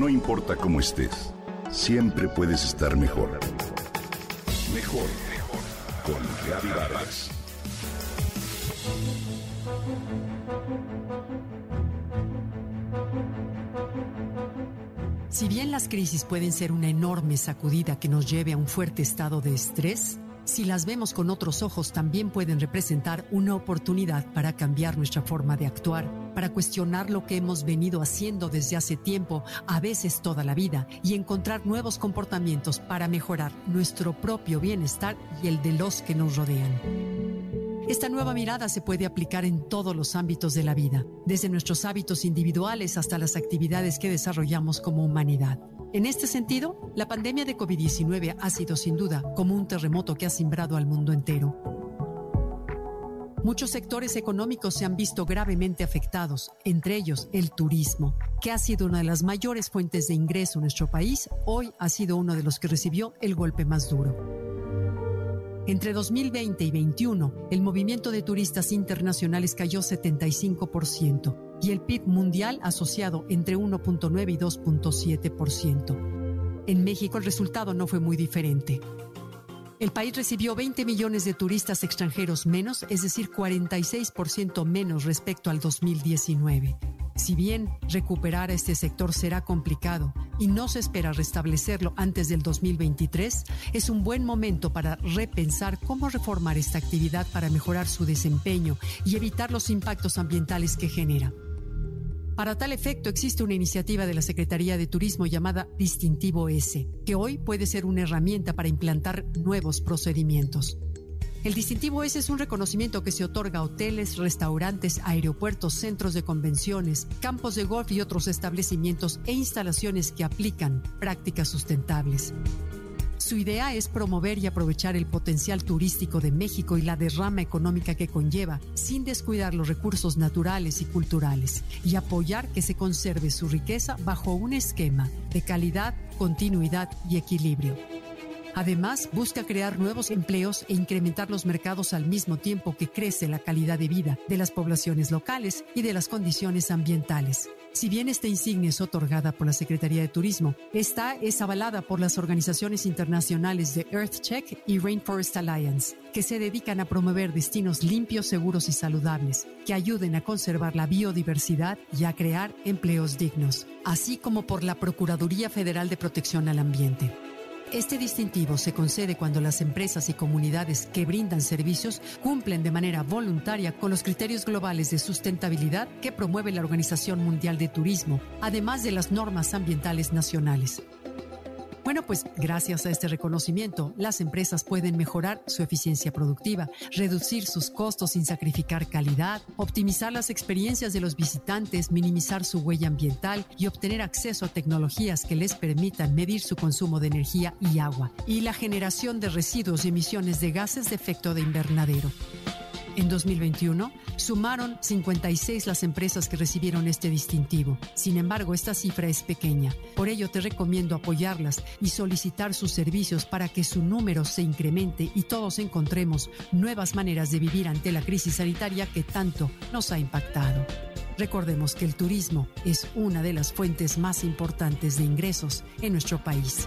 No importa cómo estés, siempre puedes estar mejor. Mejor, mejor. Con Vargas. Si bien las crisis pueden ser una enorme sacudida que nos lleve a un fuerte estado de estrés, si las vemos con otros ojos también pueden representar una oportunidad para cambiar nuestra forma de actuar, para cuestionar lo que hemos venido haciendo desde hace tiempo, a veces toda la vida, y encontrar nuevos comportamientos para mejorar nuestro propio bienestar y el de los que nos rodean. Esta nueva mirada se puede aplicar en todos los ámbitos de la vida, desde nuestros hábitos individuales hasta las actividades que desarrollamos como humanidad. En este sentido, la pandemia de COVID-19 ha sido sin duda como un terremoto que ha simbrado al mundo entero. Muchos sectores económicos se han visto gravemente afectados, entre ellos el turismo, que ha sido una de las mayores fuentes de ingreso en nuestro país, hoy ha sido uno de los que recibió el golpe más duro. Entre 2020 y 2021, el movimiento de turistas internacionales cayó 75% y el PIB mundial asociado entre 1.9 y 2.7%. En México el resultado no fue muy diferente. El país recibió 20 millones de turistas extranjeros menos, es decir, 46% menos respecto al 2019. Si bien recuperar a este sector será complicado y no se espera restablecerlo antes del 2023, es un buen momento para repensar cómo reformar esta actividad para mejorar su desempeño y evitar los impactos ambientales que genera. Para tal efecto existe una iniciativa de la Secretaría de Turismo llamada Distintivo S, que hoy puede ser una herramienta para implantar nuevos procedimientos. El distintivo S es un reconocimiento que se otorga a hoteles, restaurantes, aeropuertos, centros de convenciones, campos de golf y otros establecimientos e instalaciones que aplican prácticas sustentables. Su idea es promover y aprovechar el potencial turístico de México y la derrama económica que conlleva, sin descuidar los recursos naturales y culturales, y apoyar que se conserve su riqueza bajo un esquema de calidad, continuidad y equilibrio. Además, busca crear nuevos empleos e incrementar los mercados al mismo tiempo que crece la calidad de vida de las poblaciones locales y de las condiciones ambientales. Si bien esta insignia es otorgada por la Secretaría de Turismo, esta es avalada por las organizaciones internacionales de EarthCheck y Rainforest Alliance, que se dedican a promover destinos limpios, seguros y saludables, que ayuden a conservar la biodiversidad y a crear empleos dignos, así como por la Procuraduría Federal de Protección al Ambiente. Este distintivo se concede cuando las empresas y comunidades que brindan servicios cumplen de manera voluntaria con los criterios globales de sustentabilidad que promueve la Organización Mundial de Turismo, además de las normas ambientales nacionales. Bueno, pues gracias a este reconocimiento, las empresas pueden mejorar su eficiencia productiva, reducir sus costos sin sacrificar calidad, optimizar las experiencias de los visitantes, minimizar su huella ambiental y obtener acceso a tecnologías que les permitan medir su consumo de energía y agua y la generación de residuos y emisiones de gases de efecto de invernadero. En 2021, sumaron 56 las empresas que recibieron este distintivo. Sin embargo, esta cifra es pequeña. Por ello, te recomiendo apoyarlas y solicitar sus servicios para que su número se incremente y todos encontremos nuevas maneras de vivir ante la crisis sanitaria que tanto nos ha impactado. Recordemos que el turismo es una de las fuentes más importantes de ingresos en nuestro país.